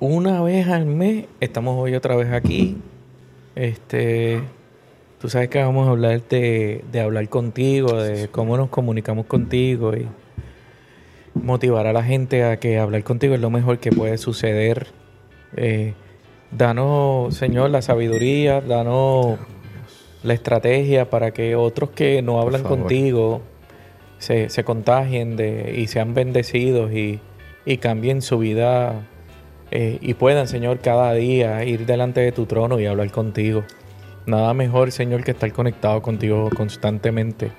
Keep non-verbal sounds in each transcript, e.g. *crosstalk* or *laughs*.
una vez al mes estamos hoy otra vez aquí. Este, tú sabes que vamos a hablar de, de hablar contigo, de cómo nos comunicamos contigo y motivar a la gente a que hablar contigo es lo mejor que puede suceder. Eh, danos, Señor, la sabiduría, danos la estrategia para que otros que no hablan contigo se, se contagien de, y sean bendecidos y, y cambien su vida eh, y puedan, Señor, cada día ir delante de tu trono y hablar contigo. Nada mejor, Señor, que estar conectado contigo constantemente.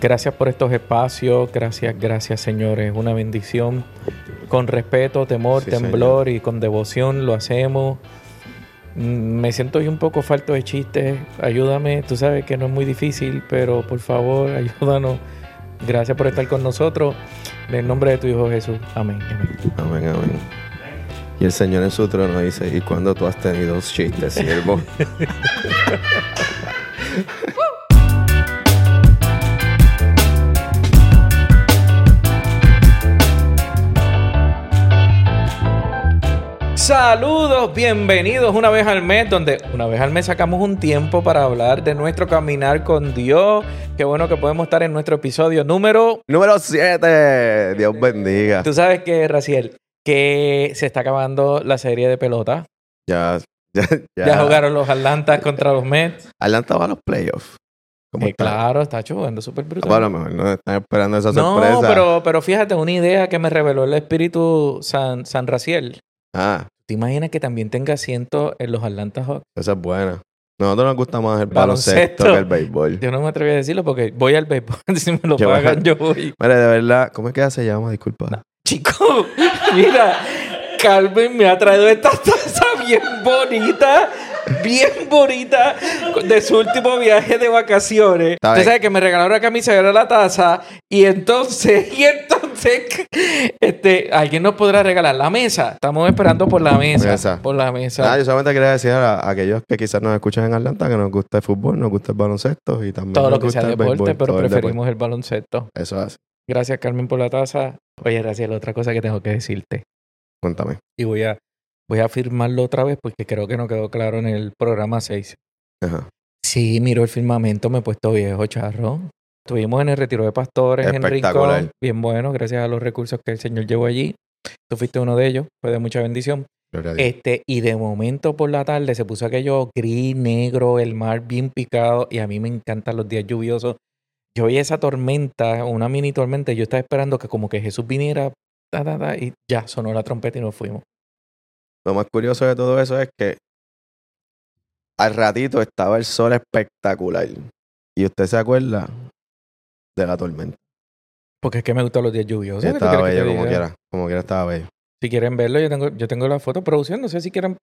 Gracias por estos espacios, gracias, gracias, Señor. Es una bendición. Con respeto, temor, Sí, temblor y con devoción lo hacemos. Mm, Me siento hoy un poco falto de chistes. Ayúdame, tú sabes que no es muy difícil, pero por favor, *laughs* ayúdanos. Gracias por estar con nosotros. En el nombre de tu Hijo Jesús. Amén. amén. Amén, amén. Y el Señor en su trono dice, ¿y cuando tú has tenido chistes, siervo? *laughs* Saludos, bienvenidos una vez al mes, donde una vez al mes sacamos un tiempo para hablar de nuestro caminar con Dios. Qué bueno que podemos estar en nuestro episodio número. Número 7. Dios bendiga. Tú sabes que, Raciel, que se está acabando la serie de pelota. Ya, ya, ya. Ya, jugaron los Atlantas contra los Mets. Atlanta va a los playoffs. ¿Cómo Eh, claro, está jugando súper brutal. Bueno, a lo mejor no están esperando esa no, sorpresa. pero, pero fíjate, una idea que me reveló el espíritu San, San Raciel. Ah, ¿Te imaginas que también tenga asiento en los Atlanta Hawks? esa es buena. nosotros nos gusta más el Baloncesto. baloncesto, que el béisbol. Yo no me atreví a decirlo porque voy al béisbol. *laughs* si me lo Yo- pagan, yo voy. Mire, de verdad, ¿cómo es que ella se llama? Disculpa. Chico, mira, Carmen me ha traído esta taza bien bonita, bien bonita, de su último viaje de vacaciones. Usted sabe que me regaló una camisa y ahora la taza, y entonces, *laughs* y entonces, este, alguien nos podrá regalar la mesa. Estamos esperando por la mesa. Mesa. Por la mesa. Ah, yo solamente quería decir a, a aquellos que quizás nos escuchan en Atlanta que nos gusta el fútbol, nos gusta el baloncesto y también todo lo que sea gusta el deporte, béisbol, pero todo el preferimos el baloncesto. Eso es. Gracias, Carmen, por la taza. Oye, gracias, otra cosa que tengo que decirte. Cuéntame. Y voy a, voy a afirmarlo otra vez porque creo que no quedó claro en el programa 6. Ajá. Sí, miro el firmamento, me he puesto viejo, charro. Estuvimos en el retiro de pastores en. Rincón. Bien bueno, gracias a los recursos que el Señor llevó allí. Tú fuiste uno de ellos, fue de mucha bendición. Este, y de momento por la tarde se puso aquello gris, negro, el mar bien picado. Y a mí me encantan los días lluviosos. Yo vi esa tormenta, una mini tormenta, y yo estaba esperando que como que Jesús viniera, ta, ta, ta, y ya sonó la trompeta y nos fuimos. Lo más curioso de todo eso es que al ratito estaba el sol espectacular. Y usted se acuerda de la tormenta. Porque es que me gustan los días lluviosos. Sí, ¿Qué tú estaba bello como diga? quiera. Como quiera estaba bello. Si quieren verlo, yo tengo, yo tengo la foto producción. No sé si quieren.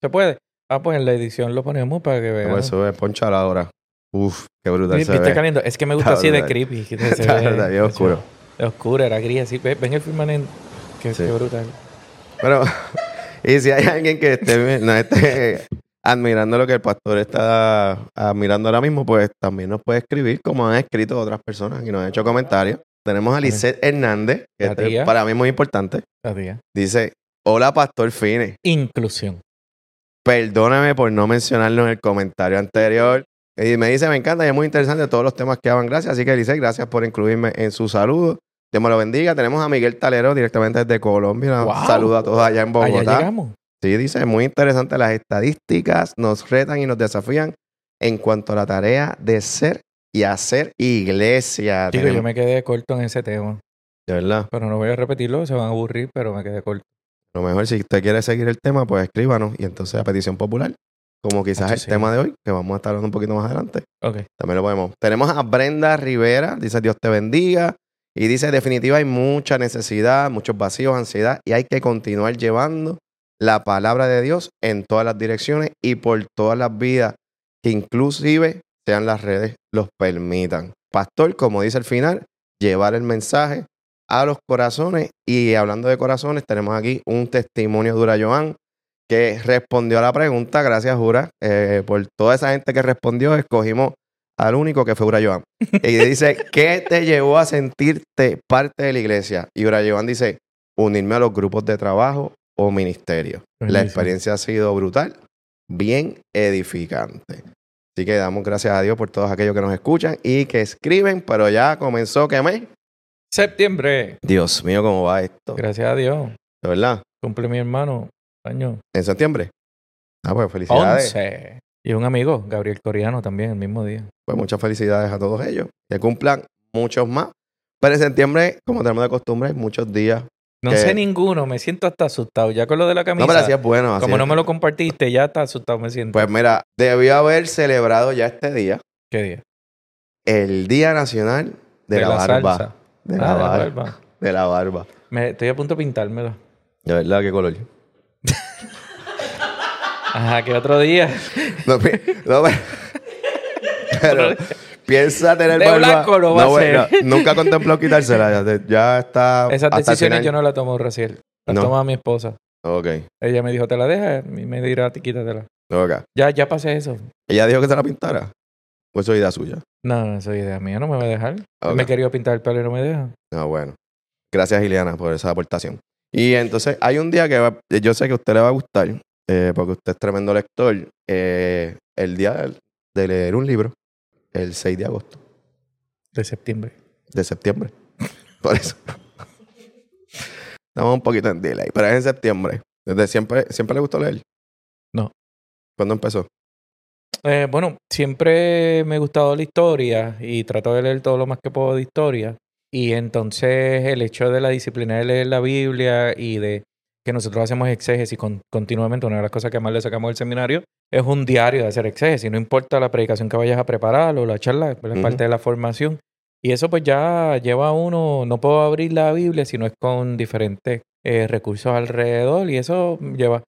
¿Se puede? Ah, pues en la edición lo ponemos para que vean. Pues sube, poncha ahora. Uf, qué brutal Vi- se ¿Viste ve. caliente? Es que me gusta Está así de creepy. que *laughs* se Está ve- brutal, bien oscuro. Es oscuro, era gris así. Ve- Ven el firmamento. Qué, Sí. qué brutal. Pero, *laughs* y si hay alguien que esté, no esté admirando lo que el pastor está admirando ahora mismo, pues también nos puede escribir como han escrito otras personas y nos han hecho comentarios. Tenemos a Lisette Hernández, que este para mí es muy importante. Dice, hola Pastor Fine, Inclusión. perdóname por no mencionarlo en el comentario anterior. Y me dice, me encanta y es muy interesante todos los temas que hablan. Gracias. Así que Lisette, gracias por incluirme en su saludo. Dios me lo bendiga. Tenemos a Miguel Talero directamente desde Colombia. Wow. Saludos a todos allá en Allá Bogotá. llegamos. Sí, dice, muy interesante las estadísticas, nos retan y nos desafían en cuanto a la tarea de ser y hacer iglesia. Chico, yo Tenemos- me quedé corto en ese tema. De verdad. Pero no voy a repetirlo, se van a aburrir, pero me quedé corto. A lo mejor si usted quiere seguir el tema, pues escríbanos y entonces a petición popular, como quizás el sí. tema de hoy, que vamos a estar hablando un poquito más adelante, también lo podemos. Tenemos a Brenda Rivera, dice Dios te bendiga. Y dice, definitiva hay mucha necesidad, muchos vacíos, ansiedad, y hay que continuar llevando la palabra de Dios en todas las direcciones y por todas las vidas, que inclusive sean las redes los permitan. Pastor, como dice el final, llevar el mensaje a los corazones. Y hablando de corazones, tenemos aquí un testimonio de Ura Joan que respondió a la pregunta. Gracias, Jura. Eh, por toda esa gente que respondió, escogimos al único que fue Ura Joan. *laughs* Y dice, ¿qué te llevó a sentirte parte de la iglesia? Y Ura Joan dice, unirme a los grupos de trabajo, o ministerio. La experiencia ha sido brutal, bien edificante. Así que damos gracias a Dios por todos aquellos que nos escuchan y que escriben, pero ya comenzó, ¿qué mes? Septiembre. Dios mío, ¿cómo va esto? Gracias a Dios. ¿De verdad? Cumple mi hermano. Año. ¿En septiembre? Ah, pues felicidades. 11. Y un amigo, Gabriel Coriano, también el mismo día. Pues muchas felicidades a todos ellos. Que cumplan muchos más. Pero en septiembre, como tenemos de costumbre, hay muchos días. No sé ninguno, me siento hasta asustado. Ya con lo de la camisa. No, pero así es bueno. así como es. no me lo compartiste, ya está asustado me siento. Pues mira, debió haber celebrado ya este día, ¿Qué día? el Día Nacional de, la, barba. salsa. De Ah, la, de la barba. barba. De la barba. Me, estoy a punto de pintármelo. De verdad, qué color. Ajá, que otro día. No, no, pero, pero piensa tener De barba. blanco va a bueno, hacer. nunca contempló quitársela. Ya, te- ya está. Esas decisiones yo no las tomo recién. Las No. toma mi esposa. Ok. Ella me dijo, ¿te la dejas? Y me dirá, quítatela. ok. Ya, ya pasé eso. Ella dijo que se la pintara. Pues eso es idea suya. No, no, eso es idea mía, no me va a dejar. Ok. Me querido pintar el pelo y no me deja. Ah, bueno. Gracias, Ileana, por esa aportación. Y entonces hay un día que va- yo sé que a usted le va a gustar, eh, porque usted es tremendo lector. eh, el día de, de leer un libro, el 6 de agosto De septiembre. de septiembre. *laughs* Por eso. Estamos un poquito en delay, pero es en septiembre. Desde siempre, ¿Siempre le gustó leer? No. ¿Cuándo empezó? Eh, bueno, siempre me ha gustado la historia y trato de leer todo lo más que puedo de historia. Y entonces el hecho de la disciplina de leer la Biblia y de que nosotros hacemos exégesis con- continuamente, una de las cosas que más le sacamos del seminario es un diario de hacer exégesis. No importa la predicación que vayas a preparar o la charla, es parte de la formación. Y eso pues ya lleva a uno, no puedo abrir la Biblia si no es con diferentes eh, recursos alrededor y eso lleva,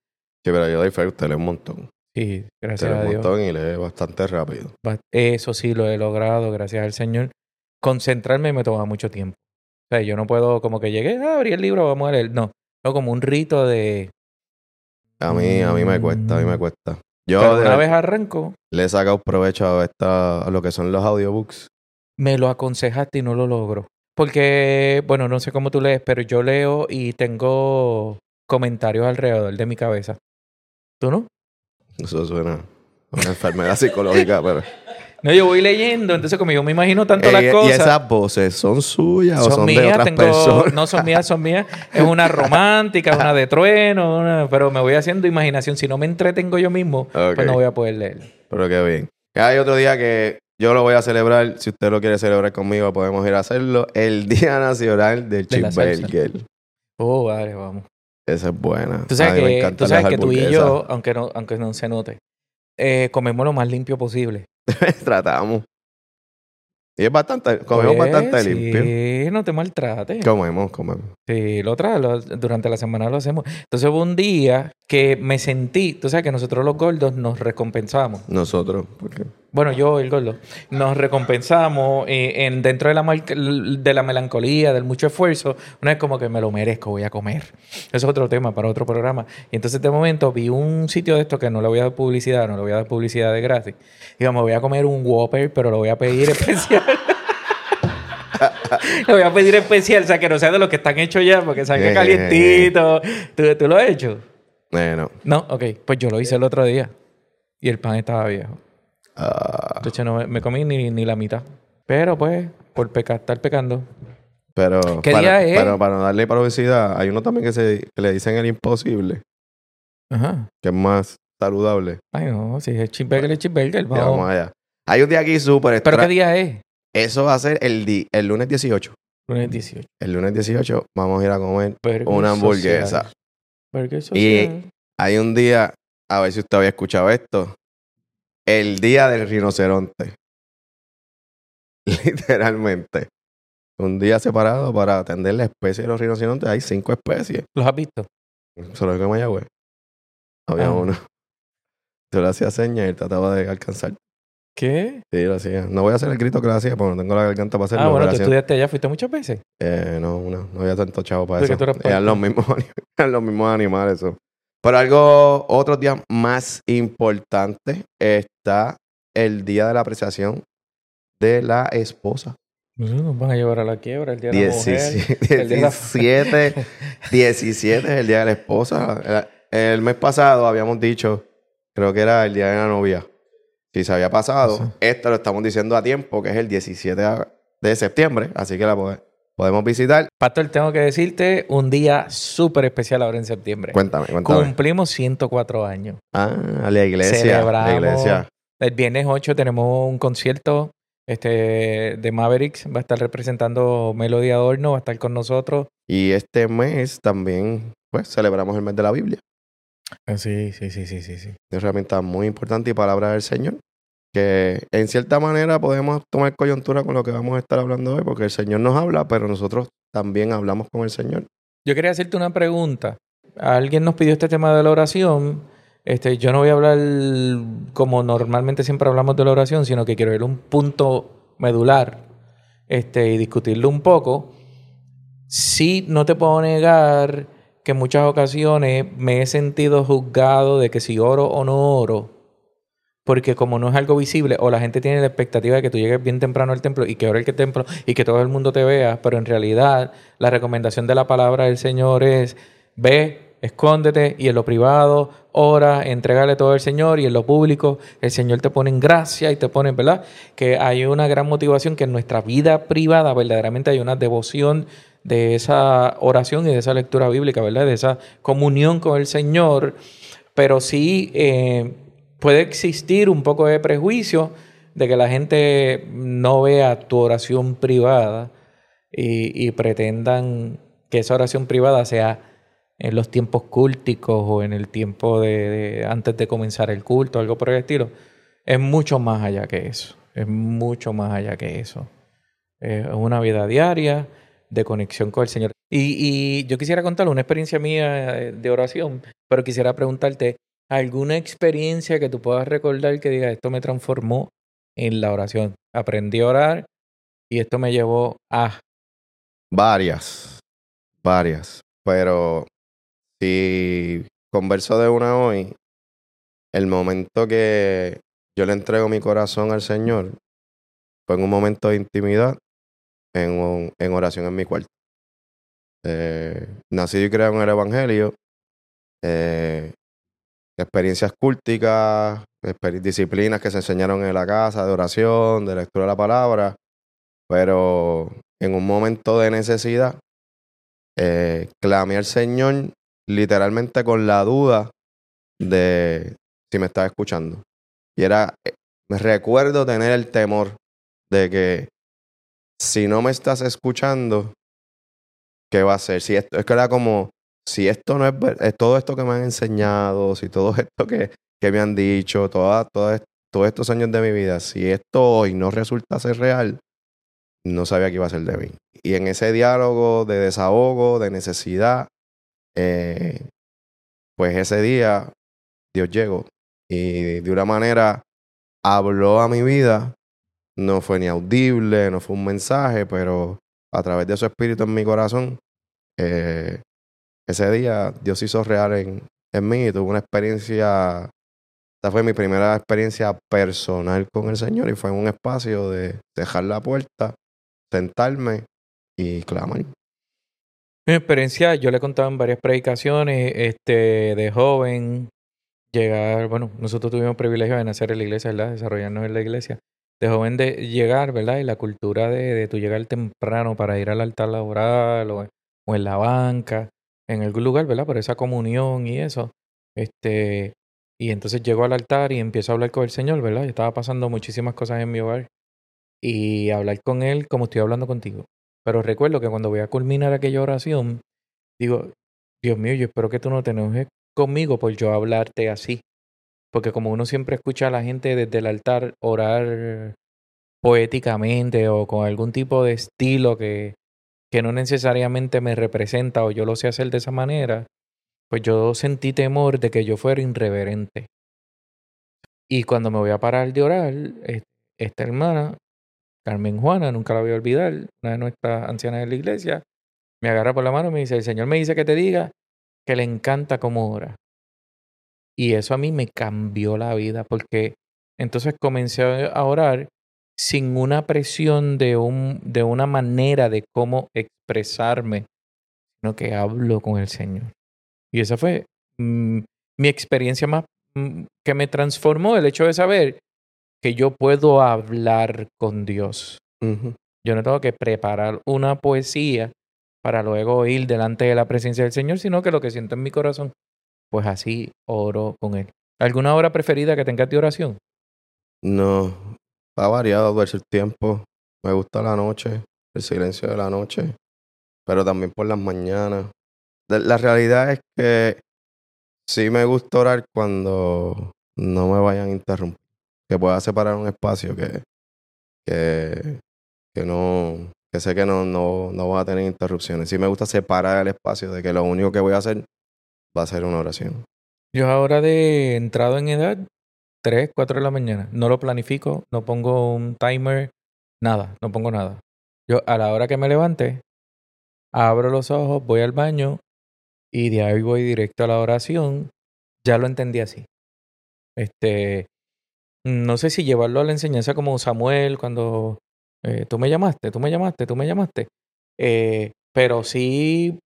Sí, pero yo doy fe, usted lee un montón. sí, Usted gracias lee a un Dios. montón y lee bastante rápido. Eso sí lo he logrado, gracias al Señor. Concentrarme me toma mucho tiempo. O sea, yo no puedo como que llegué, ah, abrí el libro, vamos a leer. No, no como un rito de... A mí, a mí me cuesta, a mí me cuesta. Yo Pero de- vez arranco, le he sacado provecho a, esta, a lo que son los audiobooks. me lo aconsejaste y no lo logro. Porque, bueno, no sé cómo tú lees, pero yo leo y tengo comentarios alrededor de mi cabeza. ¿Tú no? Eso suena a una enfermedad psicológica, pero... No, yo voy leyendo, entonces como yo me imagino tanto Eh, las y- cosas... ¿Y esas voces son suyas o son, son de mías, otras tengo, personas? no son mías, son mías. Es una romántica, una de trueno, una- pero me voy haciendo imaginación. Si no me entretengo yo mismo, pues no voy a poder leer. Pero qué bien. Hay otro día que yo lo voy a celebrar. Si usted lo quiere celebrar conmigo, podemos ir a hacerlo. El Día Nacional del De. Cheeseburger. Oh, vale, vamos. Esa es buena. Tú sabes A mí me que, tú sabes que tú y yo, aunque no, aunque no se note, eh, comemos lo más limpio posible. *laughs* Tratamos. Y es bastante, comemos Pues, bastante limpio. Sí, no te maltrates. Comemos, comemos. Sí, lo otra, durante la semana lo hacemos. Entonces hubo un día que me sentí, tú sabes que nosotros los gordos nos recompensamos. Nosotros, porque Bueno, yo, el gordo, nos recompensamos eh, en, dentro de la, de la melancolía, del mucho esfuerzo. Una vez como que me lo merezco, voy a comer. Eso es otro tema para otro programa. Y entonces de momento vi un sitio de esto que no le voy a dar publicidad, no le voy a dar publicidad de gratis. Digo, me voy a comer un Whopper, pero lo voy a pedir especial. *laughs* lo voy a pedir especial, o sea, que no sea de los que están hechos ya, porque salga Eh, calientito. ¿Tú, ¿Tú lo has hecho? eh, no. No, ok. Pues yo lo hice el otro día. Y el pan estaba viejo. Ah, Entonces no me, me comí ni, ni la mitad. Pero pues, por pecar, estar pecando. pero, ¿Qué para, día es? pero para no darle publicidad, hay uno también que, se, que le dicen el imposible, Ajá. que es más saludable. Ay, no, si es cheeseburger, es cheeseburger. Vamos. vamos allá. Hay un día aquí súper ¿Pero extra. qué día es? Eso va a ser el, di- el lunes 18. Lunes 18. El lunes 18 vamos a ir a comer Burger una hamburguesa. social. Y-. Hay un día, a ver si usted había escuchado esto, el día del rinoceronte. *laughs* Literalmente. Un día separado para atender la especie de los rinocerontes. Hay cinco especies. ¿Los has visto? Solo que en Mayagüez. Había Ah. uno. Yo le hacía señas y él trataba de alcanzar. ¿Qué? Sí, lo hacía. No voy a hacer el grito que le hacía porque no tengo la garganta para hacerlo. ah, bueno, tú estudiaste allá, fuiste muchas veces. Eh, no, no, no había tanto chavo para eso. Eran los mismos, *laughs* eran los mismos animales. Eso. Pero algo, otro día más importante está el día de la apreciación de la esposa. Nos van a llevar a la quiebra el día de la mujer. 17, *laughs* el día de la- 17, 17 *laughs* es el día de la esposa. El, el mes pasado habíamos dicho, creo que era el día de la novia. Si se había pasado, Sí. esto lo estamos diciendo a tiempo, que es el 17 de septiembre, así que la podemos visitar. Pastor, tengo que decirte un día súper especial ahora en septiembre. Cuéntame, cuéntame. Cumplimos 104 años. Ah, la iglesia. Celebramos. La iglesia. El viernes 8 tenemos un concierto este, de Mavericks. Va a estar representando Melody Adorno, va a estar con nosotros. Y este mes también, pues, celebramos el mes de la Biblia. Ah, Sí, sí, sí, sí, sí, sí. Es herramienta muy importante y palabra del Señor. Que en cierta manera podemos tomar coyuntura con lo que vamos a estar hablando hoy, porque el Señor nos habla, pero nosotros también hablamos con el Señor. Yo quería hacerte una pregunta. Alguien nos pidió este tema de la oración. Este, yo no voy a hablar como normalmente siempre hablamos de la oración, sino que quiero a un punto medular este, y discutirlo un poco. Sí, no te puedo negar que en muchas ocasiones me he sentido juzgado de que si oro o no oro, porque como no es algo visible, o la gente tiene la expectativa de que tú llegues bien temprano al templo y que el templo y que todo el mundo te vea, pero en realidad la recomendación de la palabra del Señor es ve, escóndete y en lo privado, ora, entrégale todo al Señor y en lo público el Señor te pone en gracia y te pone, ¿verdad? Que hay una gran motivación que en nuestra vida privada verdaderamente hay una devoción de esa oración y de esa lectura bíblica, ¿verdad? De esa comunión con el Señor, pero sí eh, puede existir un poco de prejuicio de que la gente no vea tu oración privada y, pretendan que esa oración privada sea en los tiempos cúlticos o en el tiempo de, antes de comenzar el culto, algo por el estilo. Es mucho más allá que eso. Es mucho más allá que eso. Es una vida diaria de conexión con el Señor. Y, y yo quisiera contar una experiencia mía eh, de oración, pero quisiera preguntarte, ¿alguna experiencia que tú puedas recordar que diga, esto me transformó en la oración? Aprendí a orar y esto me llevó a... Varias, varias. Pero si converso de una hoy, el momento que yo le entrego mi corazón al Señor fue en un momento de intimidad, en, un- en oración en mi cuarto. Eh, nacido y creado en el Evangelio, eh, experiencias cúlticas, exper- disciplinas que se enseñaron en la casa, de oración, de lectura de la palabra, pero en un momento de necesidad, eh, clamé al Señor literalmente con la duda de si me estaba escuchando. Y era, eh, me recuerdo tener el temor de que si no me estás escuchando, ¿qué va a hacer? Si esto, es que era como, si esto no es, es todo esto que me han enseñado, si todo *laughs* esto que, que me han dicho, toda, toda todos estos años de mi vida, si esto hoy no resulta ser real, no sabía qué iba a ser de mí. Y en ese diálogo de desahogo, de necesidad, eh, pues ese día Dios llegó y de una manera habló a mi vida. No fue ni audible, no fue un mensaje, pero a través de su espíritu en mi corazón, eh, ese día Dios hizo real en, en mí y tuve una experiencia, esta fue mi primera experiencia personal con el Señor y fue en un espacio de dejar la puerta, sentarme y clamar. Mi experiencia, yo le he en varias predicaciones, este, de joven, llegar, bueno, nosotros tuvimos el privilegio de nacer en la iglesia, ¿verdad? Desarrollarnos en la iglesia. De joven de llegar, ¿verdad? Y la cultura de, de tu llegar temprano para ir al altar laboral o, o en la banca, en algún lugar, ¿verdad? Por esa comunión y eso. Este, y entonces llego al altar y empiezo a hablar con el Señor, ¿verdad? Y estaba pasando muchísimas cosas en mi hogar. Y hablar con Él como estoy hablando contigo. Pero recuerdo que cuando voy a culminar aquella oración, digo, Dios mío, yo espero que tú no te enojes conmigo por yo hablarte así. Porque como uno siempre escucha a la gente desde el altar orar poéticamente o con algún tipo de estilo que, que no necesariamente me representa o yo lo sé hacer de esa manera, pues yo sentí temor de que yo fuera irreverente. Y cuando me voy a parar de orar, esta hermana, Carmen Juana, nunca la voy a olvidar, una de nuestras ancianas de la iglesia, me agarra por la mano y me dice, el Señor me dice que te diga que le encanta cómo ora. Y eso a mí me cambió la vida porque entonces comencé a orar sin una presión de, un, de una manera de cómo expresarme, sino que hablo con el Señor. Y esa fue mm, mi experiencia más mm, que me transformó, el hecho de saber que yo puedo hablar con Dios. Yo no tengo que preparar una poesía para luego ir delante de la presencia del Señor, sino que lo que siento en mi corazón, pues así oro con Él. ¿Alguna hora preferida que tengas de oración? No, ha variado el tiempo. Me gusta la noche, el silencio de la noche, pero también por las mañanas. La realidad es que sí me gusta orar cuando no me vayan a interrumpir. Que pueda separar un espacio que, que, que no, que sé que no, no, no va a tener interrupciones. Sí me gusta separar el espacio de que lo único que voy a hacer va a ser una oración. Yo ahora de entrado en edad, 3, 4 de la mañana, no lo planifico, no pongo un timer, nada, no pongo nada. Yo a la hora que me levante, abro los ojos, voy al baño y de ahí voy directo a la oración. Ya lo entendí así. Este, no sé si llevarlo a la enseñanza como Samuel cuando eh, tú me llamaste, tú me llamaste, tú me llamaste. Eh, pero sí,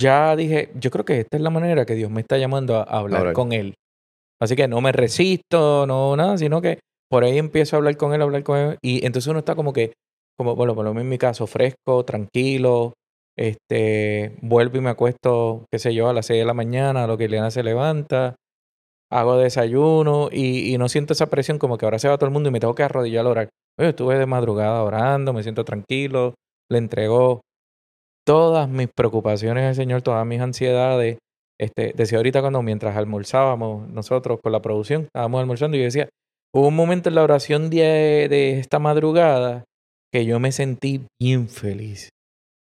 ya dije, yo creo que esta es la manera que Dios me está llamando a, hablar con Él. Así que no me resisto, no nada, sino que por ahí empiezo a hablar con Él, a hablar con Él. Y entonces uno está como que, como, bueno, por lo menos en mi caso, fresco, tranquilo. Este, vuelvo y me acuesto, qué sé yo, a las 6 de la mañana, lo que Elena se levanta hago desayuno y, no siento esa presión como que ahora se va todo el mundo y me tengo que arrodillar a orar. estuve de madrugada orando, me siento tranquilo, le entregó todas mis preocupaciones al Señor, todas mis ansiedades. Este, decía ahorita cuando mientras almorzábamos nosotros con la producción, estábamos almorzando y yo decía, hubo un momento en la oración de, de esta madrugada que yo me sentí bien feliz.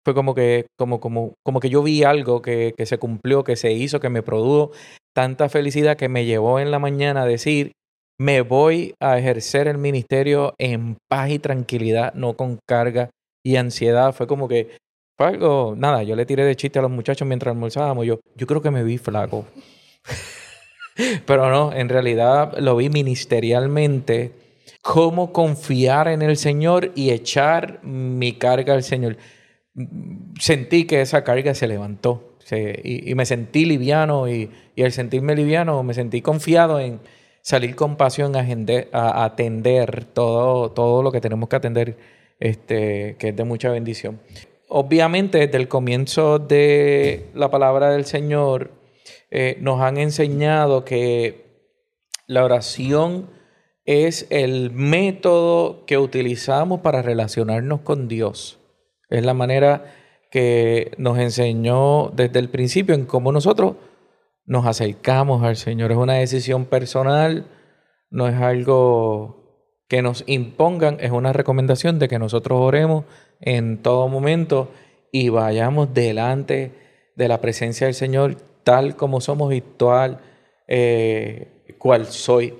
Fue como que, como, como, como que yo vi algo que, que se cumplió, que se hizo, que me produjo tanta felicidad que me llevó en la mañana a decir, me voy a ejercer el ministerio en paz y tranquilidad, no con carga y ansiedad. Fue como que fue algo, nada, yo le tiré de chiste a los muchachos mientras almorzábamos. Yo, yo creo que me vi flaco. *laughs* Pero no, en realidad lo vi ministerialmente. Cómo confiar en el Señor y echar mi carga al Señor. Sentí que esa carga se levantó y, me sentí liviano y, al sentirme liviano me sentí confiado en salir con pasión a, atender todo, todo lo que tenemos que atender, este, que es de mucha bendición. Obviamente desde el comienzo de la palabra del Señor eh, nos han enseñado que la oración es el método que utilizamos para relacionarnos con Dios. Es la manera que nos enseñó desde el principio en cómo nosotros nos acercamos al Señor. Es una decisión personal, no es algo que nos impongan, es una recomendación de que nosotros oremos en todo momento y vayamos delante de la presencia del Señor tal como somos y tal eh, cual soy.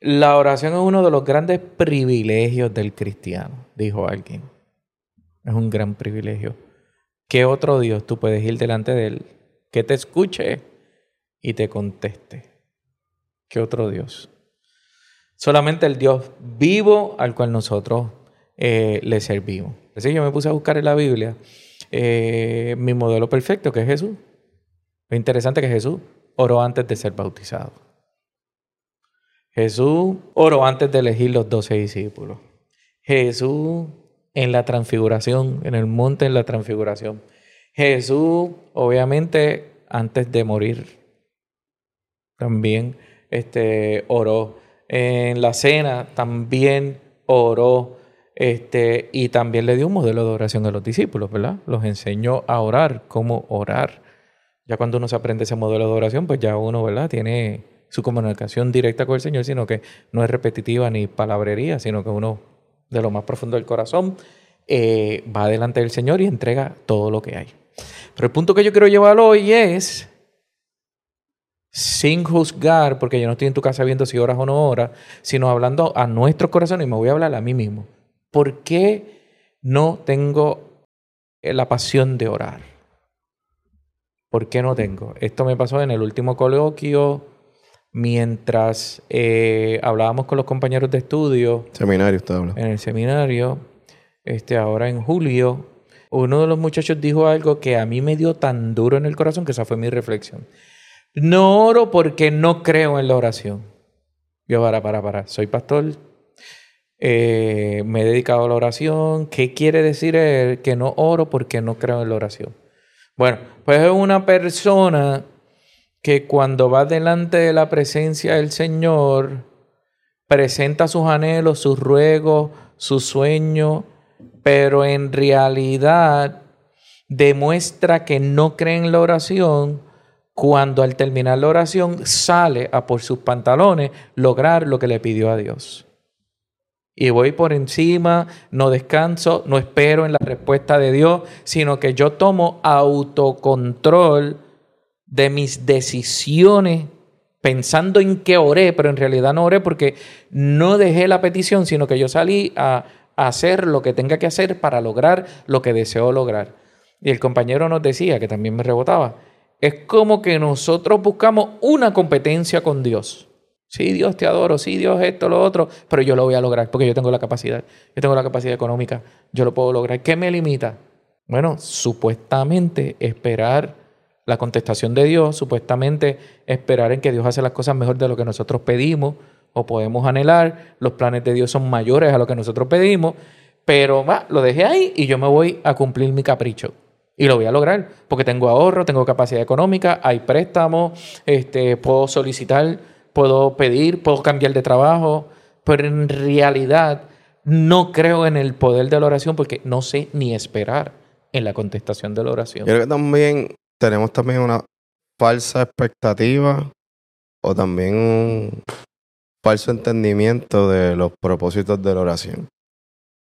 La oración es uno de los grandes privilegios del cristiano, dijo alguien. Es un gran privilegio. ¿Qué otro Dios tú puedes ir delante de Él que te escuche y te conteste? ¿Qué otro Dios? Solamente el Dios vivo al cual nosotros eh, le servimos. Así yo me puse a buscar en la Biblia eh, mi modelo perfecto, que es Jesús. Lo interesante que Jesús oró antes de ser bautizado. Jesús oró antes de elegir los doce discípulos. Jesús en la transfiguración, en el monte en la transfiguración. Jesús, obviamente, antes de morir, también este, oró. En la cena también oró. Este, y también le dio un modelo de oración a los discípulos, ¿verdad? Los enseñó a orar, cómo orar. Ya cuando uno se aprende ese modelo de oración, pues ya uno, ¿verdad? Tiene su comunicación directa con el Señor, sino que no es repetitiva ni palabrería, sino que uno de lo más profundo del corazón, eh, va delante del Señor y entrega todo lo que hay. Pero el punto que yo quiero llevar hoy es, sin juzgar, porque yo no estoy en tu casa viendo si oras o no oras, sino hablando a nuestro corazón y me voy a hablar a mí mismo. ¿Por qué no tengo la pasión de orar? ¿Por qué no tengo? Esto me pasó en el último coloquio mientras eh, hablábamos con los compañeros de estudio. Seminario, usted habla. En el seminario, este, ahora en julio, uno de los muchachos dijo algo que a mí me dio tan duro en el corazón que esa fue mi reflexión. No oro porque no creo en la oración. Yo, para, para, para, soy pastor, eh, me he dedicado a la oración. ¿Qué quiere decir él? Que no oro porque no creo en la oración. Bueno, pues es una persona que cuando va delante de la presencia del Señor, presenta sus anhelos, sus ruegos, sus sueños, pero en realidad demuestra que no cree en la oración cuando al terminar la oración sale a por sus pantalones lograr lo que le pidió a Dios. Y voy por encima, no descanso, no espero en la respuesta de Dios, sino que yo tomo autocontrol de mis decisiones pensando en que oré, pero en realidad no oré porque no dejé la petición, sino que yo salí a, hacer lo que tenga que hacer para lograr lo que deseo lograr. Y el compañero nos decía, que también me rebotaba, es como que nosotros buscamos una competencia con Dios. Sí, Dios te adoro, sí, Dios esto, lo otro, pero yo lo voy a lograr porque yo tengo la capacidad, yo tengo la capacidad económica, yo lo puedo lograr. ¿Qué me limita? Bueno, supuestamente esperar la contestación de Dios, supuestamente esperar en que Dios hace las cosas mejor de lo que nosotros pedimos o podemos anhelar, los planes de Dios son mayores a lo que nosotros pedimos, pero va, lo dejé ahí y yo me voy a cumplir mi capricho. Y lo voy a lograr, porque tengo ahorro, tengo capacidad económica, hay préstamos, este, puedo solicitar, puedo pedir, puedo cambiar de trabajo, pero en realidad no creo en el poder de la oración porque no sé ni esperar en la contestación de la oración. Creo que también tenemos también una falsa expectativa o también un falso entendimiento de los propósitos de la oración.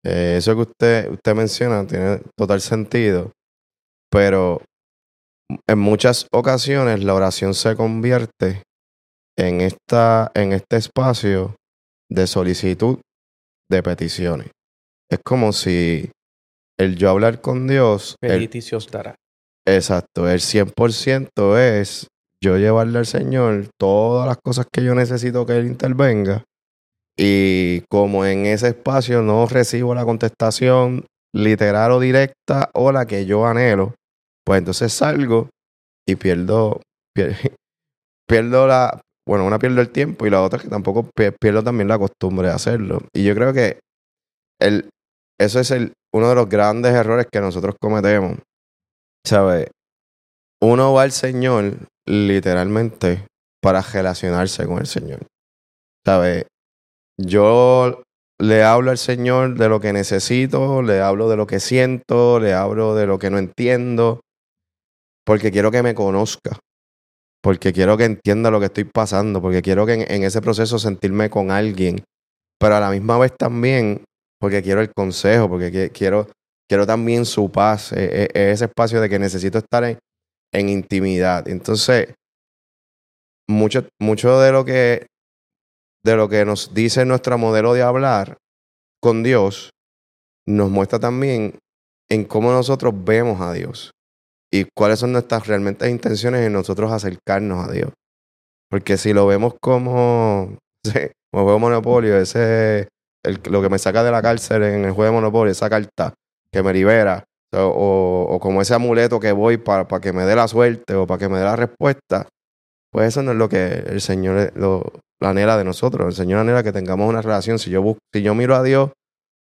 Eh, eso que usted, usted menciona tiene total sentido, pero en muchas ocasiones la oración se convierte en, esta, en este espacio de solicitud de peticiones. Es como si el yo hablar con Dios... Petiticios dará. Exacto, el 100% es yo llevarle al Señor todas las cosas que yo necesito que Él intervenga. Y como en ese espacio no recibo la contestación literal o directa o la que yo anhelo, pues entonces salgo y pierdo, *laughs* pierdo, la, bueno, una pierdo el tiempo y la otra es que tampoco pierdo también la costumbre de hacerlo. Y yo creo que el, eso es el, uno de los grandes errores que nosotros cometemos ¿sabes? Uno va al Señor literalmente para relacionarse con el Señor. ¿Sabes? Yo le hablo al Señor de lo que necesito, le hablo de lo que siento, le hablo de lo que no entiendo, porque quiero que me conozca, porque quiero que entienda lo que estoy pasando, porque quiero que en, ese proceso sentirme con alguien, pero a la misma vez también porque quiero el consejo, porque quiero quiero también su paz, e, e, ese espacio de que necesito estar en, en intimidad. Entonces, mucho, mucho de lo que de lo que nos dice nuestro modelo de hablar con Dios nos muestra también en cómo nosotros vemos a Dios y cuáles son nuestras realmente intenciones en nosotros acercarnos a Dios. Porque si lo vemos como, *laughs* como juego de Monopolio, ese lo que me saca de la cárcel en el juego de Monopolio, esa carta, que me libera, o, como ese amuleto que voy para, para que me dé la suerte o para que me dé la respuesta, pues eso no es lo que el Señor lo, anhela de nosotros. El Señor anhela que tengamos una relación. Si yo, busco, si yo miro a Dios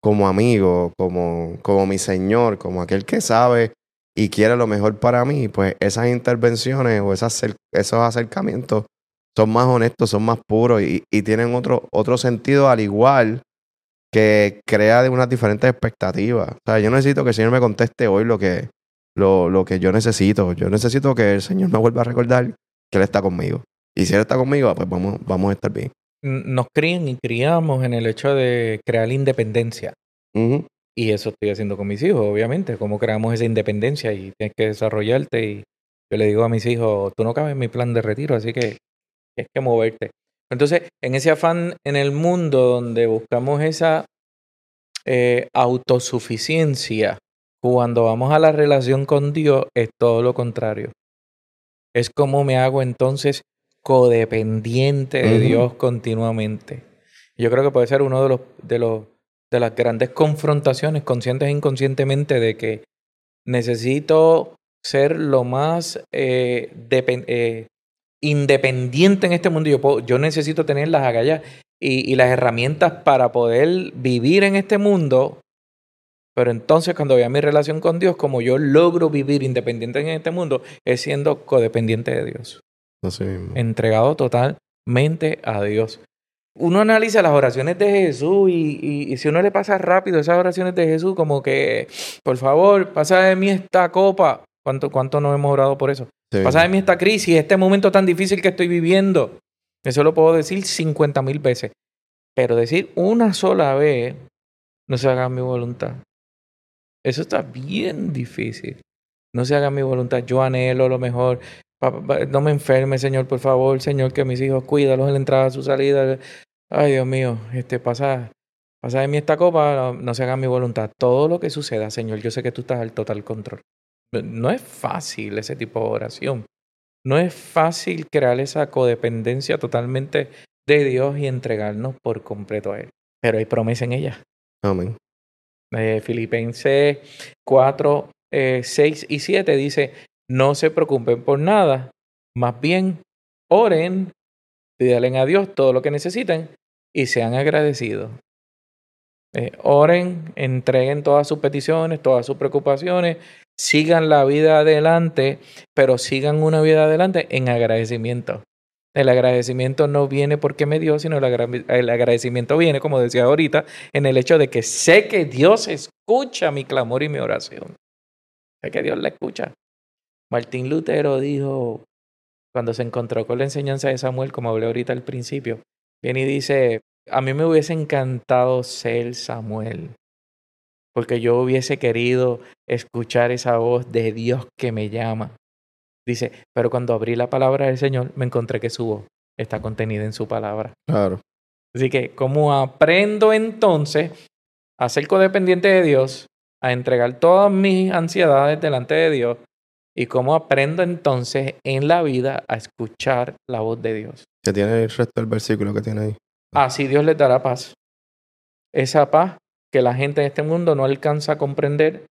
como amigo, como, como mi Señor, como aquel que sabe y quiere lo mejor para mí, pues esas intervenciones o esas, esos acercamientos son más honestos, son más puros y, y tienen otro, otro sentido al igual que crea de unas diferentes expectativas. O sea, yo necesito que el Señor me conteste hoy lo que, lo, lo que yo necesito. Yo necesito que el Señor me vuelva a recordar que Él está conmigo. Y si Él está conmigo, pues vamos, vamos a estar bien. Nos crían y criamos en el hecho de crear independencia. Y eso estoy haciendo con mis hijos, obviamente. Cómo creamos esa independencia y tienes que desarrollarte. Y yo le digo a mis hijos, tú no cabes en mi plan de retiro, así que tienes que moverte. Entonces, en ese afán en el mundo donde buscamos esa eh, autosuficiencia, cuando vamos a la relación con Dios, es todo lo contrario. Es como me hago entonces codependiente de. Dios continuamente. Yo creo que puede ser uno de los, de los de las grandes confrontaciones, conscientes e inconscientemente, de que necesito ser lo más eh, eh, independiente en este mundo. Yo, puedo- yo necesito tener las agallas y, y las herramientas para poder vivir en este mundo. Pero entonces cuando vea mi relación con Dios, como yo logro vivir independiente en este mundo, es siendo codependiente de Dios Así mismo. entregado totalmente a Dios. Uno analiza las oraciones de Jesús y, y- y si uno le pasa rápido esas oraciones de Jesús, como que, por favor, pasa de mí esta copa. ¿Cuánto, cuánto no hemos orado por eso? Sí. Pasa de mí esta crisis, este momento tan difícil que estoy viviendo. Eso lo puedo decir 50 mil veces. Pero decir una sola vez, no se haga mi voluntad. Eso está bien difícil. No se haga mi voluntad. Yo anhelo lo mejor. No me enferme, Señor, por favor, Señor, que mis hijos cuídalos en la entrada, su salida. Ay, Dios mío, este pasa, pasa de mí esta copa, no, no se haga mi voluntad. Todo lo que suceda, Señor, yo sé que tú estás al total control. No es fácil ese tipo de oración. No es fácil crear esa codependencia totalmente de Dios y entregarnos por completo a Él. Pero hay promesa en ella. Amén. Eh, Filipenses 4, eh, 6 y 7 dice, no se preocupen por nada, más bien oren, pídalen a Dios todo lo que necesiten y sean agradecidos. Eh, oren, entreguen todas sus peticiones, todas sus preocupaciones, sigan la vida adelante, pero sigan una vida adelante en agradecimiento. El agradecimiento no viene porque me dio, sino el, el agradecimiento viene, como decía ahorita, en el hecho de que sé que Dios escucha mi clamor y mi oración. Sé que Dios la escucha. Martín Lutero dijo, cuando se encontró con la enseñanza de Samuel, como hablé ahorita al principio, viene y dice, a mí me hubiese encantado ser Samuel, porque yo hubiese querido escuchar esa voz de Dios que me llama. Dice, pero cuando abrí la palabra del Señor, me encontré que su voz está contenida en su palabra. Claro. Así que, ¿cómo aprendo entonces a ser codependiente de Dios, a entregar todas mis ansiedades delante de Dios? ¿Y cómo aprendo entonces en la vida a escuchar la voz de Dios? Que tiene el resto del versículo que tiene ahí. Así Dios les dará paz. Esa paz que la gente en este mundo no alcanza a comprender,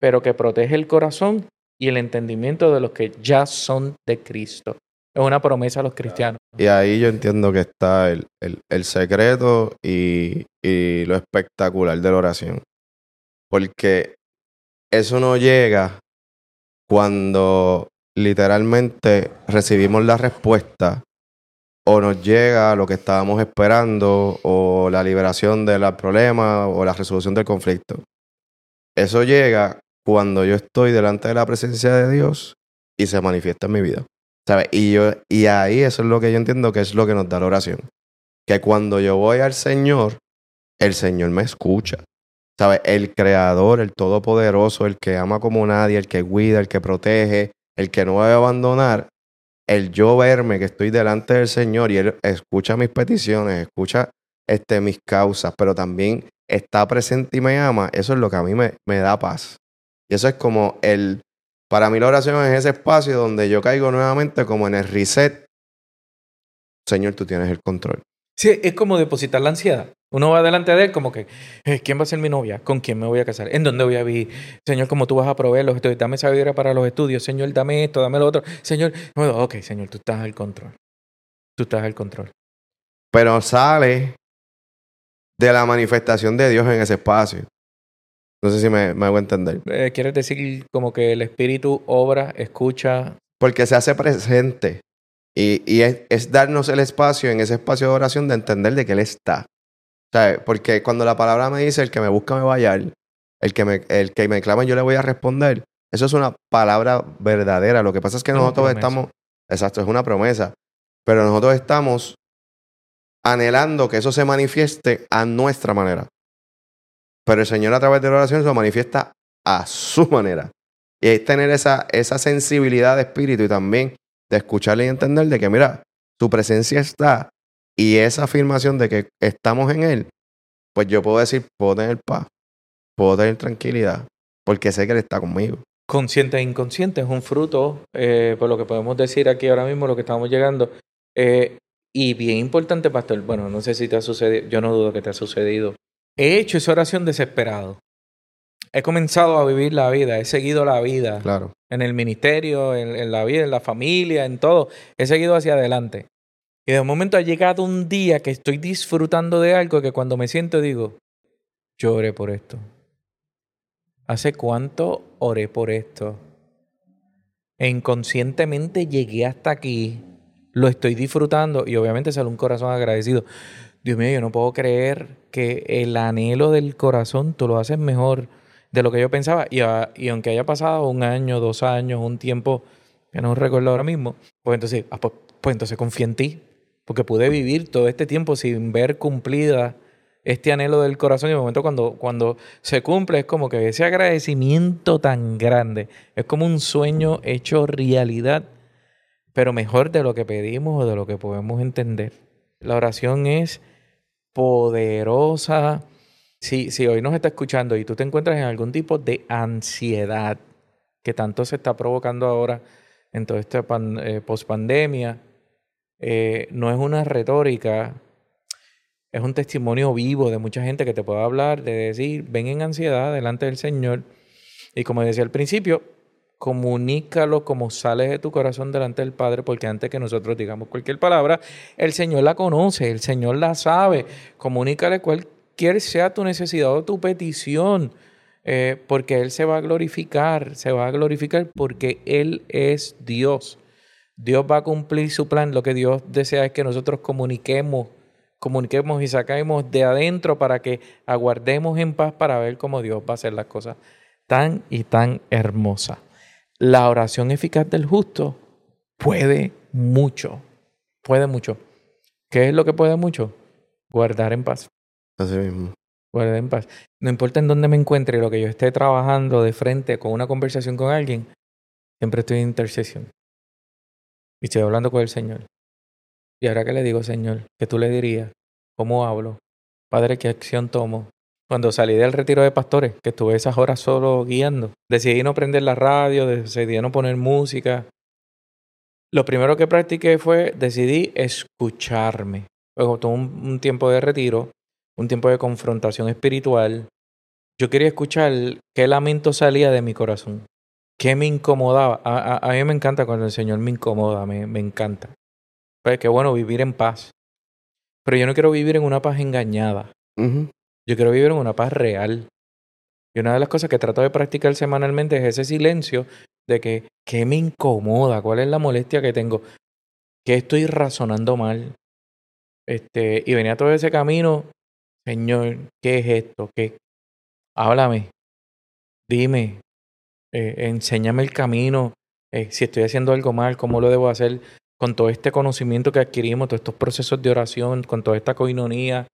pero que protege el corazón y el entendimiento de los que ya son de Cristo. Es una promesa a los cristianos. Y ahí yo entiendo que está el, el- el secreto y, y lo espectacular de la oración. Porque eso no llega cuando literalmente recibimos la respuesta o nos llega lo que estábamos esperando o la liberación del problema o la resolución del conflicto. Eso llega cuando yo estoy delante de la presencia de Dios y se manifiesta en mi vida. ¿Sabes? Y, yo, y ahí eso es lo que yo entiendo que es lo que nos da la oración. Que cuando yo voy al Señor, el Señor me escucha. ¿Sabes? El Creador, el Todopoderoso, el que ama como nadie, el que cuida, el que protege, el que no a abandonar, el yo verme que estoy delante del Señor y Él escucha mis peticiones, escucha este, mis causas, pero también está presente y me ama, eso es lo que a mí me, me da paz. Y eso es como el, para mí la oración es ese espacio donde yo caigo nuevamente como en el reset. Señor, tú tienes el control. Sí, es como depositar la ansiedad. Uno va delante de él como que, eh, ¿quién va a ser mi novia? ¿Con quién me voy a casar? ¿En dónde voy a vivir? Señor, ¿cómo tú vas a proveer los estudios? Dame sabiduría para los estudios. Señor, dame esto, dame lo otro. Señor, bueno, ok, Señor, tú estás al control. Tú estás al control. Pero sale de la manifestación de Dios en ese espacio. No sé si me, me hago entender. Eh, ¿Quieres decir como que el Espíritu obra, escucha? Porque se hace presente. Y, y es, es darnos el espacio en ese espacio de oración de entender de que Él está. ¿Sabes? Porque cuando la palabra me dice el que me busca me va a hallar, el que me, el que me clama yo le voy a responder, eso es una palabra verdadera. Lo que pasa es que Es nosotros estamos, exacto, es una promesa, pero nosotros estamos anhelando que eso se manifieste a nuestra manera. Pero el Señor a través de la oración se lo manifiesta a su manera. Y es tener esa, esa sensibilidad de espíritu y también de escucharle y entender de que, mira, su presencia está y esa afirmación de que estamos en Él, pues yo puedo decir, puedo tener paz, puedo tener tranquilidad, porque sé que Él está conmigo. Consciente e inconsciente es un fruto, eh, por lo que podemos decir aquí ahora mismo, lo que estamos llegando, Eh, y bien importante, pastor, bueno, no sé si te ha sucedido, yo no dudo que te ha sucedido. He hecho esa oración desesperado. He comenzado a vivir la vida, he seguido la vida. Claro. En el ministerio, en, en la vida, en la familia, en todo. He seguido hacia adelante. Y de momento ha llegado un día que estoy disfrutando de algo que cuando me siento digo, yo oré por esto. ¿Hace cuánto oré por esto? E inconscientemente llegué hasta aquí, lo estoy disfrutando y obviamente sale un corazón agradecido. Dios mío, yo no puedo creer que el anhelo del corazón tú lo haces mejor de lo que yo pensaba. Y, y aunque haya pasado un año, dos años, un tiempo que no recuerdo ahora mismo, pues entonces, ah, pues, pues entonces confía en ti, porque pude vivir todo este tiempo sin ver cumplida este anhelo del corazón y el momento cuando, cuando se cumple es como que ese agradecimiento tan grande, es como un sueño hecho realidad, pero mejor de lo que pedimos o de lo que podemos entender. La oración es poderosa. Si, si hoy nos está escuchando y tú te encuentras en algún tipo de ansiedad que tanto se está provocando ahora en toda esta eh, pospandemia, eh, no es una retórica es un testimonio vivo de mucha gente que te puede hablar, de decir, ven en ansiedad delante del Señor. Y como decía al principio, comunícalo como sale de tu corazón delante del Padre, porque antes que nosotros digamos cualquier palabra, el Señor la conoce, el Señor la sabe. Comunícale cualquier sea tu necesidad o tu petición, eh, porque Él se va a glorificar, se va a glorificar porque Él es Dios. Dios va a cumplir su plan. Lo que Dios desea es que nosotros comuniquemos comuniquemos y saquemos de adentro para que aguardemos en paz para ver cómo Dios va a hacer las cosas tan y tan hermosas. La oración eficaz del justo puede mucho, puede mucho. ¿Qué es lo que puede mucho? Guardar en paz. Así mismo. Guardar en paz. No importa en dónde me encuentre, lo que yo esté trabajando de frente con una conversación con alguien, siempre estoy en intercesión. Y estoy hablando con el Señor. Y ahora que le digo, Señor, ¿qué tú le dirías? ¿Cómo hablo? Padre, ¿qué acción tomo? Cuando salí del retiro de pastores, que estuve esas horas solo guiando, decidí no prender la radio, decidí no poner música. Lo primero que practiqué fue, decidí escucharme. Luego tuve un, tiempo de retiro, un tiempo de confrontación espiritual. Yo quería escuchar qué lamento salía de mi corazón, qué me incomodaba. A, mí me encanta cuando el Señor me incomoda, me, me encanta. Pues qué bueno vivir en paz. Pero yo no quiero vivir en una paz engañada. Yo quiero vivir en una paz real. Y una de las cosas que trato de practicar semanalmente es ese silencio de que, ¿qué me incomoda? ¿Cuál es la molestia que tengo? ¿Qué estoy razonando mal? Este, y venía todo ese camino, Señor, ¿qué es esto? ¿Qué? Háblame, dime, eh, enséñame el camino, eh, si estoy haciendo algo mal, cómo lo debo hacer, con todo este conocimiento que adquirimos, todos estos procesos de oración, con toda esta coinonía,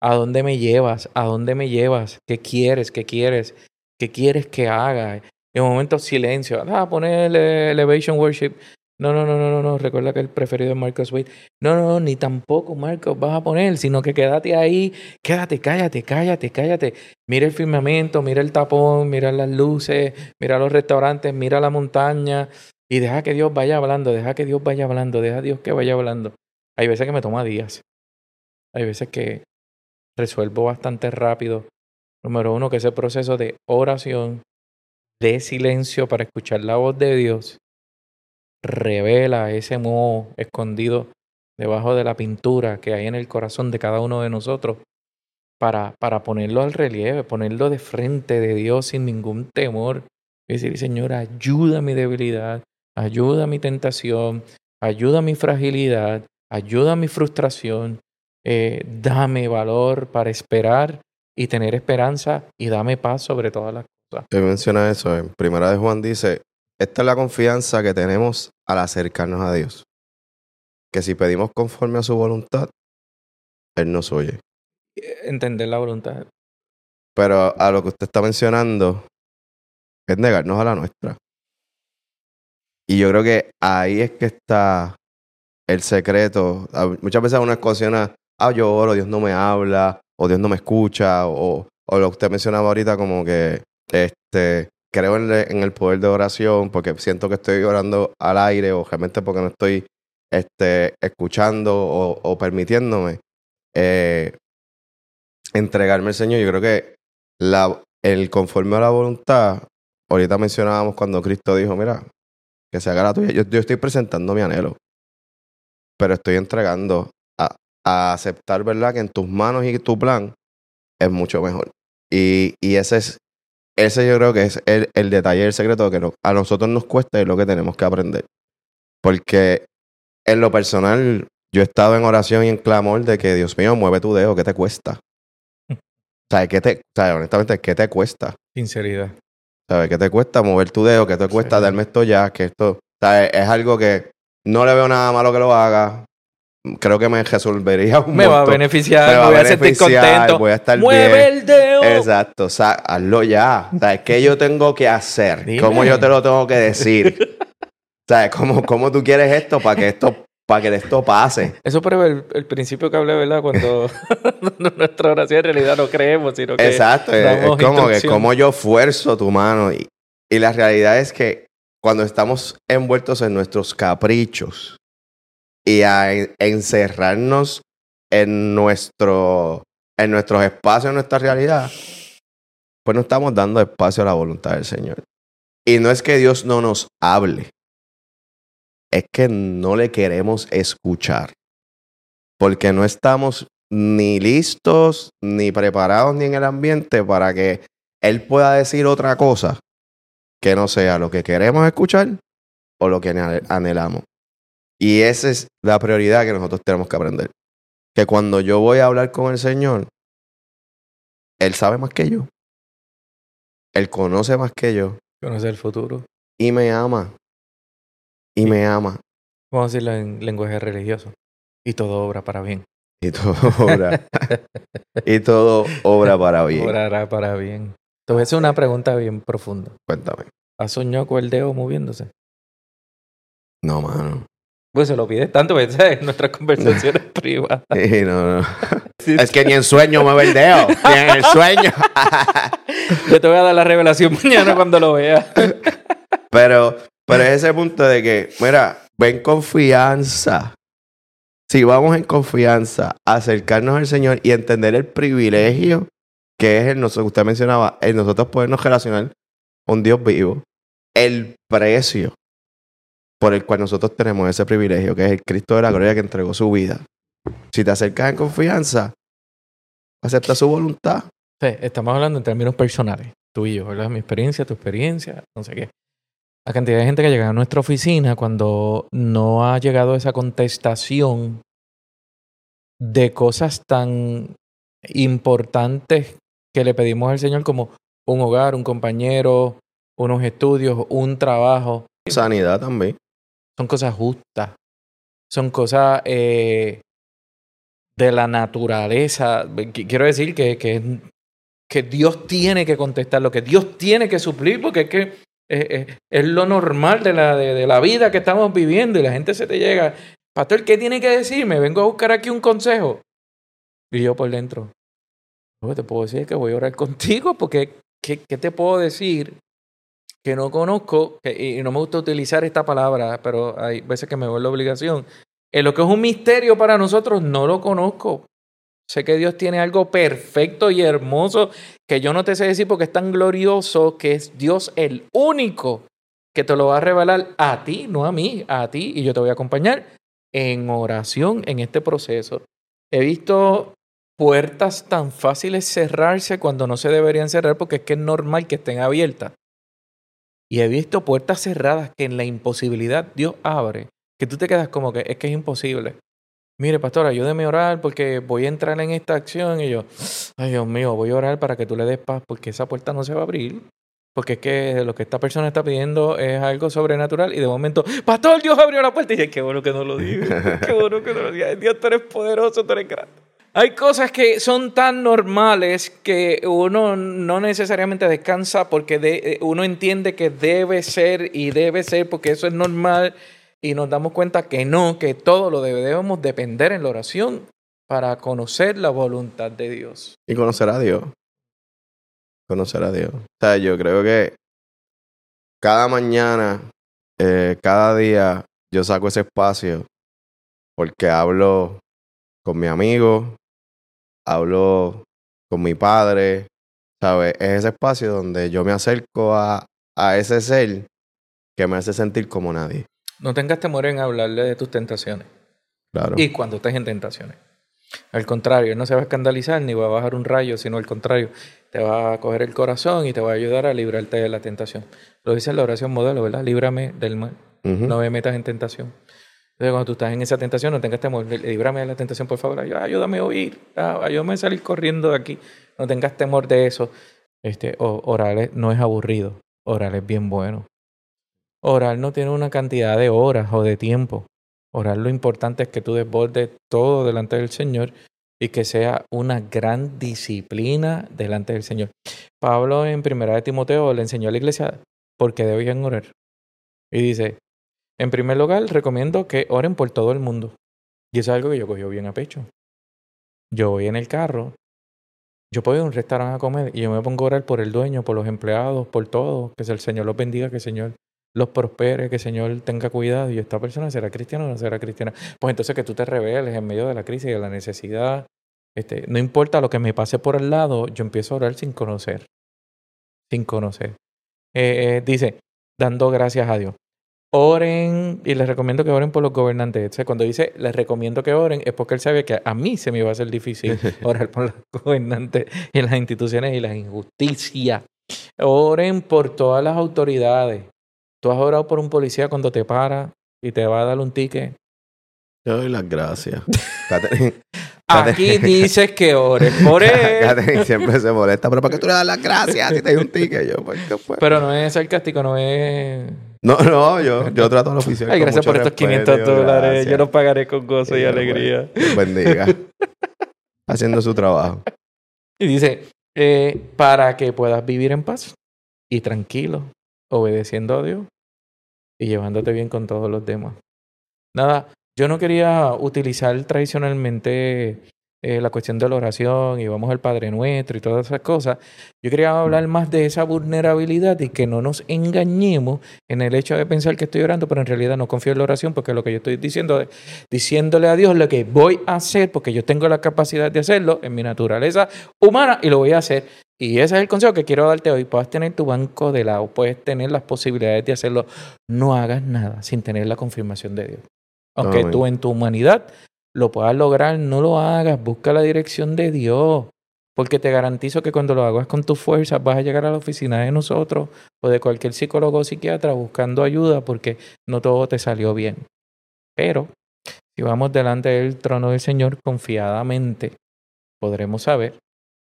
¿a dónde me llevas? ¿A dónde me llevas? ¿Qué quieres? ¿Qué quieres? ¿Qué quieres que haga? En un momento silencio, ah, poner Elevation Worship. No, no, no, no, no, no, recuerda que el preferido es Marcos Wade. No, no, no, ni tampoco Marcos vas a poner, sino que quédate ahí, quédate, cállate, cállate, cállate. Mira el firmamento, mira el tapón, mira las luces, mira los restaurantes, mira la montaña, y deja que Dios vaya hablando, deja que Dios vaya hablando, deja Dios que vaya hablando. Hay veces que me toma días. Hay veces que resuelvo bastante rápido. Número uno, que ese proceso de oración, de silencio para escuchar la voz de Dios, revela ese moho escondido debajo de la pintura que hay en el corazón de cada uno de nosotros para, para ponerlo al relieve, ponerlo de frente de Dios sin ningún temor. Y decir, Señor, ayuda a mi debilidad, ayuda a mi tentación, ayuda a mi fragilidad, ayuda a mi frustración, eh, dame valor para esperar y tener esperanza y dame paz sobre todas las cosas. Te menciona eso, en Primera de Juan dice, esta es la confianza que tenemos al acercarnos a Dios, que si pedimos conforme a su voluntad, Él nos oye. Entender la voluntad. Pero a lo que usted está mencionando es negarnos a la nuestra. Y yo creo que ahí es que está el secreto. Muchas veces uno escociona, ah, yo oro, Dios no me habla, o Dios no me escucha, o, o lo que usted mencionaba ahorita, como que este, creo en, el poder de oración porque siento que estoy orando al aire, o realmente porque no estoy este, escuchando o, permitiéndome eh, entregarme al Señor. Yo creo que el conforme a la voluntad, ahorita mencionábamos cuando Cristo dijo, mira, que se haga la tuya. Yo, yo estoy presentando mi anhelo, pero estoy entregando a, a aceptar, ¿verdad? Que en tus manos y tu plan es mucho mejor. Y, y ese es, ese yo creo que es el, el detalle, el secreto que no- a nosotros nos cuesta y es lo que tenemos que aprender. Porque en lo personal, yo he estado en oración y en clamor de que, Dios mío, mueve tu dedo, ¿qué te cuesta? *laughs* ¿Sabes qué te, sabes, honestamente, qué te cuesta? Sinceridad. ¿Sabes qué te cuesta mover tu dedo? ¿Qué te cuesta Sí. darme esto ya? Que esto, ¿sabes? Es algo que no le veo nada malo que lo haga. Creo que me resolvería un Me va a beneficiar, Me va a voy a sentir contento. voy a estar Mueve bien. el dedo. Exacto, o sea, hazlo ya. ¿Sabes qué yo tengo que hacer? Dime. ¿Cómo yo te lo tengo que decir? ¿Sabes? ¿Cómo, cómo tú quieres esto para que esto, para que esto pase? Eso prueba el, el principio que hablé, ¿verdad? Cuando *laughs* nuestra oración en realidad no creemos, sino que Exacto, es, como que como yo fuerzo tu mano. Y, y la realidad es que cuando estamos envueltos en nuestros caprichos y a en- encerrarnos en nuestro en nuestros espacios, en nuestra realidad, pues no estamos dando espacio a la voluntad del Señor. Y no es que Dios no nos hable, es que no le queremos escuchar, porque no estamos ni listos, ni preparados, ni en el ambiente para que Él pueda decir otra cosa que no sea lo que queremos escuchar o lo que anhelamos. Y esa es la prioridad que nosotros tenemos que aprender. Que cuando yo voy a hablar con el Señor, Él sabe más que yo. Él conoce más que yo. conocer el futuro. Y me ama. Y me ama. Vamos a decirlo en lenguaje religioso. Y todo obra para bien. Y todo obra. y todo obra para bien. *laughs* Obrará para bien. A hacer una pregunta bien profunda. Cuéntame. ¿Has soñado con el dedo moviéndose? No, mano. Pues se lo pides tanto, pues, *laughs* ¿sabes? Nuestras conversaciones *laughs* privadas. Sí, no, no. *laughs* Es que ni en sueño mueve el dedo. Ni en el sueño. Yo te voy a dar la revelación mañana cuando lo veas. Pero, pero es ese punto de que, mira, ven confianza. Si vamos en confianza, a acercarnos al Señor y entender el privilegio que es el nosotros, usted mencionaba, el nosotros podernos relacionar con Dios vivo, el precio por el cual nosotros tenemos ese privilegio, que es el Cristo de la gloria que entregó su vida. Si te acercas en confianza, acepta su voluntad. Sí, estamos hablando en términos personales. Tú y yo, ¿verdad? Mi experiencia, tu experiencia, no sé qué. La cantidad de gente que llega a nuestra oficina cuando no ha llegado esa contestación de cosas tan importantes que le pedimos al Señor como un hogar, un compañero, unos estudios, un trabajo. Sanidad también. Son cosas justas. Son cosas eh, de la naturaleza. Qu- Quiero decir que, que, que Dios tiene que contestar lo que Dios tiene que suplir, porque es que es lo normal de la, de, la vida que estamos viviendo y la gente se te llega. Pastor, ¿qué tiene que decirme? Vengo a buscar aquí un consejo. Y yo por dentro. "No, te puedo decir que voy a orar contigo porque ¿qué, qué te puedo decir que no conozco? que- y no me gusta utilizar esta palabra, pero hay veces que me la obligación. En lo que es un misterio para nosotros, no lo conozco. Sé que Dios tiene algo perfecto y hermoso que yo no te sé decir porque es tan glorioso que es Dios el único que te lo va a revelar a ti, no a mí, a ti, y yo te voy a acompañar en oración en este proceso. He visto puertas tan fáciles cerrarse cuando no se deberían cerrar porque es que es normal que estén abiertas. Y he visto puertas cerradas que en la imposibilidad Dios abre, que tú te quedas como que es que es imposible. Mire, pastor, ayúdeme a orar porque voy a entrar en esta acción. Y yo, ay Dios mío, voy a orar para que tú le des paz porque esa puerta no se va a abrir. Porque es que lo que esta persona está pidiendo es algo sobrenatural. Y de momento, pastor, Dios abrió la puerta. Y yo, qué bueno que no lo diga. Qué bueno que no lo diga. Dios, tú eres poderoso, tú eres grande. Hay cosas que son tan normales que uno no necesariamente descansa porque de- eh, uno entiende que debe ser y debe ser porque eso es normal y nos damos cuenta que no, que todo lo debemos depender en la oración para conocer la voluntad de Dios. Y conocer a Dios. Conocer a Dios. O sea, yo creo que cada mañana, eh, cada día, yo saco ese espacio porque hablo con mi amigo, hablo con mi padre, ¿sabes? Es ese espacio donde yo me acerco a, a ese ser que me hace sentir como nadie. No tengas temor en hablarle de tus tentaciones. Claro. Y cuando estés en tentaciones. Al contrario, no se va a escandalizar ni va a bajar un rayo, sino al contrario, te va a coger el corazón y te va a ayudar a librarte de la tentación. Lo dice la oración modelo, ¿verdad? Líbrame del mal. No me metas en tentación. Entonces, cuando tú estás en esa tentación, no tengas temor. Líbrame de la tentación, por favor. Ay- Ayúdame a huir. Ah, Ayúdame a salir corriendo de aquí. No tengas temor de eso. Este, orar no es aburrido. Orar es bien bueno. Orar no tiene una cantidad de horas o de tiempo. Orar lo importante es que tú desbordes todo delante del Señor y que sea una gran disciplina delante del Señor. Pablo en Primera de Timoteo le enseñó a la iglesia por qué debían orar. Y dice, en primer lugar, recomiendo que oren por todo el mundo. Y eso es algo que yo cogí bien a pecho. Yo voy en el carro, yo puedo ir a un restaurante a comer y yo me pongo a orar por el dueño, por los empleados, por todo. Que el Señor los bendiga, que el Señor los prospere, que el Señor tenga cuidado. Y esta persona será cristiana o no será cristiana. Pues entonces que tú te reveles en medio de la crisis y de la necesidad. Este, no importa lo que me pase por el lado, yo empiezo a orar sin conocer. Sin conocer. Eh, eh, dice, dando gracias a Dios. Oren, y les recomiendo que oren por los gobernantes. O sea, cuando dice les recomiendo que oren, es porque él sabe que a mí se me iba a hacer difícil *laughs* orar por los gobernantes y las instituciones y la injusticia. Oren por todas las autoridades. Tú has orado por un policía cuando te para y te va a dar un ticket. Yo doy las gracias. *laughs* Aquí dices que ores por *laughs* él. Catherine siempre se molesta, pero ¿para qué tú le das las gracias si te hay un ticket? Yo, pues. Pero no es sarcástico, no es. No, no, yo, yo trato al oficial. Ay, con gracias mucho por estos respeto, 500 dólares. gracias. Yo los pagaré con gozo y alegría. Dios *laughs* bendiga. Haciendo su trabajo. Y dice, eh, para que puedas vivir en paz y tranquilo, obedeciendo a Dios y llevándote bien con todos los demás. Nada, yo no quería utilizar tradicionalmente eh, la cuestión de la oración y vamos al Padre Nuestro y todas esas cosas. Yo quería hablar más de esa vulnerabilidad y que no nos engañemos en el hecho de pensar que estoy orando, pero en realidad no confío en la oración porque lo que yo estoy diciendo es diciéndole a Dios lo que voy a hacer porque yo tengo la capacidad de hacerlo en mi naturaleza humana y lo voy a hacer. Y ese es el consejo que quiero darte hoy. Puedes tener tu banco de lado, puedes tener las posibilidades de hacerlo. No hagas nada sin tener la confirmación de Dios. Aunque Amén. tú en tu humanidad lo puedas lograr, no lo hagas. Busca la dirección de Dios. Porque te garantizo que cuando lo hagas con tus fuerzas vas a llegar a la oficina de nosotros o de cualquier psicólogo o psiquiatra buscando ayuda porque no todo te salió bien. Pero si vamos delante del trono del Señor confiadamente, podremos saber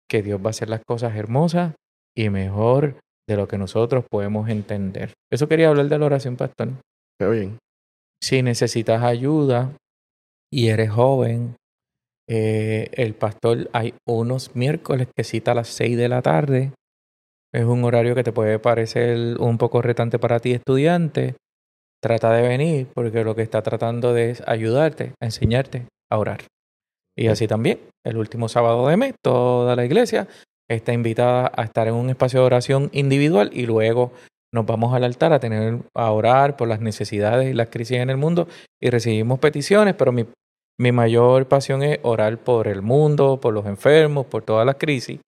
que Dios va a hacer las cosas hermosas y mejor de lo que nosotros podemos entender. Eso quería hablar de la oración, pastor. Qué bien. Si necesitas ayuda y eres joven, eh, el pastor hay unos miércoles que cita a las 6 de la tarde. Es un horario que te puede parecer un poco retante para ti, estudiante. Trata de venir porque lo que está tratando de es ayudarte, a enseñarte a orar. Y así también, el último sábado de mes, toda la iglesia está invitada a estar en un espacio de oración individual y luego nos vamos al altar a tener a orar por las necesidades y las crisis en el mundo y recibimos peticiones, pero mi, mi mayor pasión es orar por el mundo, por los enfermos, por todas las crisis.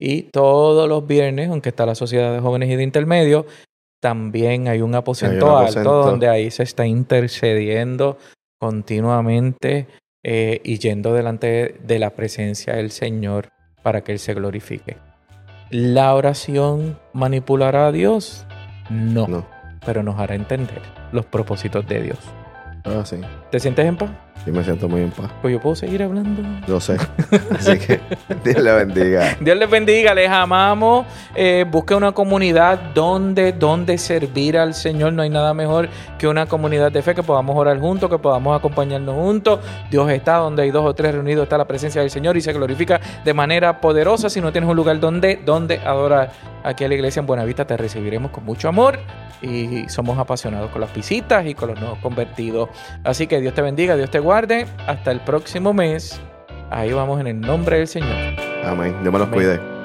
Y todos los viernes, aunque está la Sociedad de Jóvenes y de Intermedio, también hay un aposento, alto donde ahí se está intercediendo continuamente eh, y yendo delante de la presencia del Señor para que Él se glorifique. ¿La oración manipulará a Dios? No, No. pero nos hará entender los propósitos de Dios. Ah, sí. ¿Te sientes en paz? Yo me siento muy en paz. Pues yo puedo seguir hablando. Yo sé. *laughs* Así que *laughs* Dios le bendiga. Dios les bendiga, les amamos. Eh, busque una comunidad donde, donde servir al Señor. No hay nada mejor que una comunidad de fe que podamos orar juntos, que podamos acompañarnos juntos. Dios está donde hay dos o tres reunidos, está la presencia del Señor y se glorifica de manera poderosa. Si no tienes un lugar donde, donde adorar, aquí en la iglesia en Buenavista te recibiremos con mucho amor y somos apasionados con las visitas y con los nuevos convertidos. Así que Dios te bendiga, Dios te guarde. Hasta el próximo mes. Ahí vamos en el nombre del Señor. Amén. Dios me los cuide.